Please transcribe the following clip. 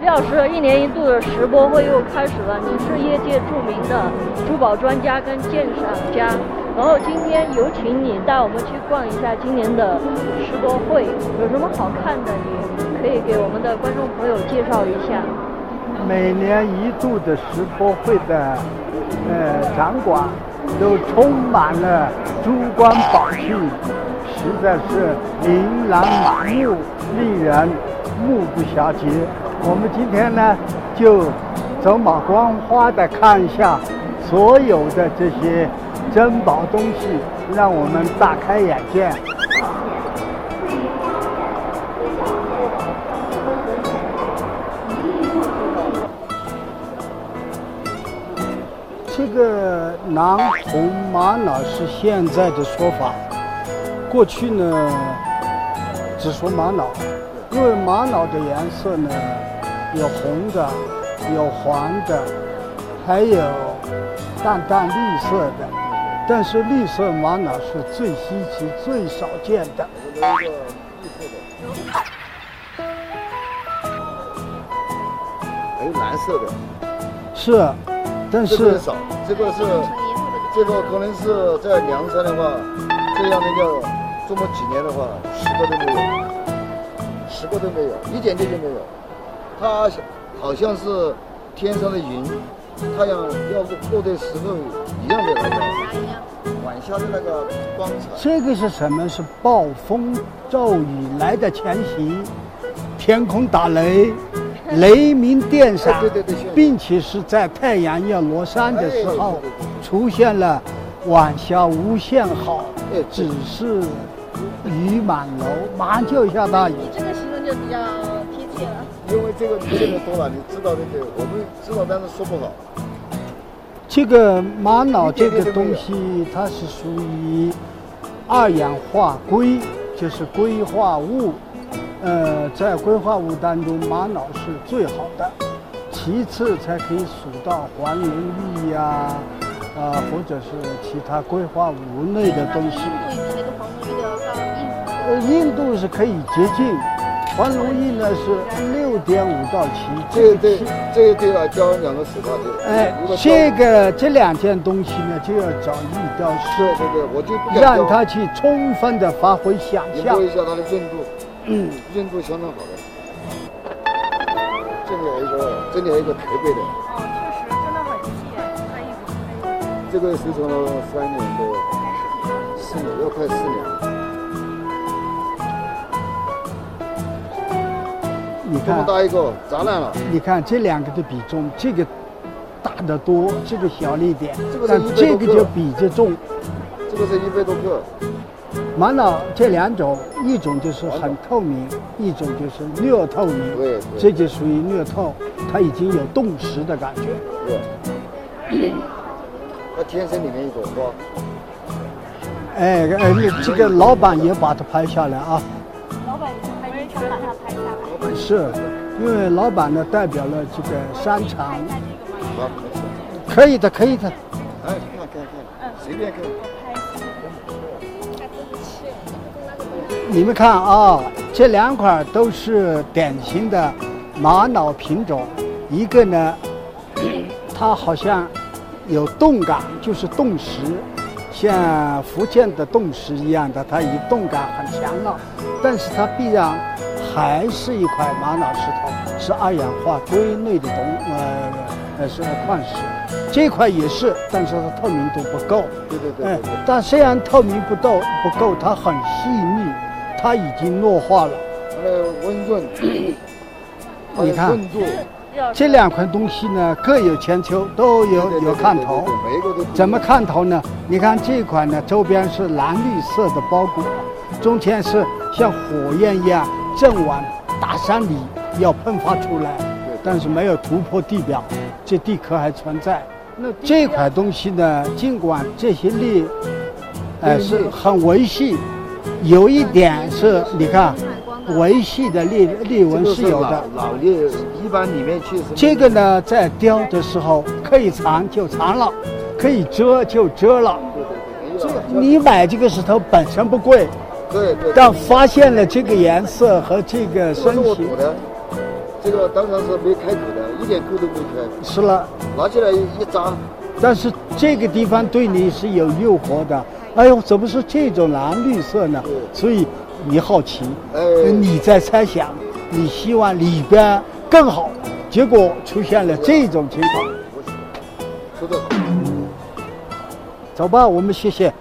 李老师，一年一度的石博会又开始了。你是业界著名的珠宝专家跟鉴赏家，然后今天有请你带我们去逛一下今年的石博会，有什么好看的？你可以给我们的观众朋友介绍一下。每年一度的石博会的呃展馆都充满了珠光宝气，实在是琳琅满目，令人目不暇接。我们今天呢，就走马观花的看一下所有的这些珍宝东西，让我们大开眼界。这个南红玛瑙是现在的说法，过去呢只说玛瑙，因为玛瑙的颜色呢有红的，有黄的，还有淡淡绿色的，但是绿色玛瑙是最稀奇、最少见的。还有蓝色的，是，但这个是少，这个是，这个可能是在凉山的话，这样的要这么几年的话，十个都没有，十个都没有，一点点都没有。它好像是天上的云，太阳要落的时候一样的那个晚霞的那个光彩。这个是什么？是暴风骤雨来的前夕，天空打雷，雷鸣电闪哎对对对，并且是在太阳要落山的时候出现了晚霞无限好只是雨满楼，马上就下大雨。比较贴切了。因为这个你见的多了，你知道那个我们知道，但是说不好。这个玛瑙这个东西，它是属于二氧化硅，就是硅化物。呃，在硅化物当中，玛瑙是最好的，其次才可以数到黄龙玉呀，啊、或者是其他硅化物类的东西。印度比那个黄龙玉的要高，呃，印度是可以接近，黄龙玉呢是六点五到七，这个对七，这个对了，教两个十块钱。哎这个这两件东西呢，就要找玉雕师对，对对，我就不让他去充分的发挥想象研究。一下它的韧度，嗯，韧度相当好的。这里有一个，这里有一个台北的，哦，确实真的很这个收藏了三年多，四年要快四年。这么，大一个，砸烂了。你看这两个的比重，这个大得多，这个小了一点这个，是但这个就比这重。这个是一百多克，玛瑙这两种，一种就是很透明，一种就是略透明。对对这就属于略透，它已经有冻石的感觉。对。它天生里面一种是吧，哎，哎，这个老板也把它拍下来啊。老板已经拍，已经想把它拍下来。是，因为老板呢代表了这个山长，好，没事。可以的，可以的。哎，随便看。你们看啊，这两款都是典型的玛瑙品种，一个呢，它好像有动感，就是冻石，像福建的冻石一样的，它以动感很强了，但是它必然还是一块玛瑙石头，是二氧化硅类的东呃呃是矿石，这块也是，但是它透明度不够。对对对但虽然透明不够不够，它很细腻，它已经弱化了。它的温润，你看，这两块东西呢各有千秋，都有有看头。怎么看头呢？你看这款呢，周边是蓝绿色的包裹，中间是像火焰一样正往大山里要喷发出来，但是没有突破地表，这地壳还存在。那这块东西呢，尽管这些裂，哎、对是很维系，有一点是你看维系的裂裂纹是有的。老裂，一般里面去是这个呢，在雕的时候可以藏就藏了，可以遮就遮了。这个你买这个石头本身不贵，对对，但发现了这个颜色和这个身形我，的，这个当场是没开口的，一点口都没开，是了，拿起来一扎，但是这个地方对你是有诱惑的。哎呦，怎么是这种蓝绿色呢？对所以你好奇，哎你在猜想，你希望里边更好，结果出现了这种情况。说得好。走吧，我们谢谢。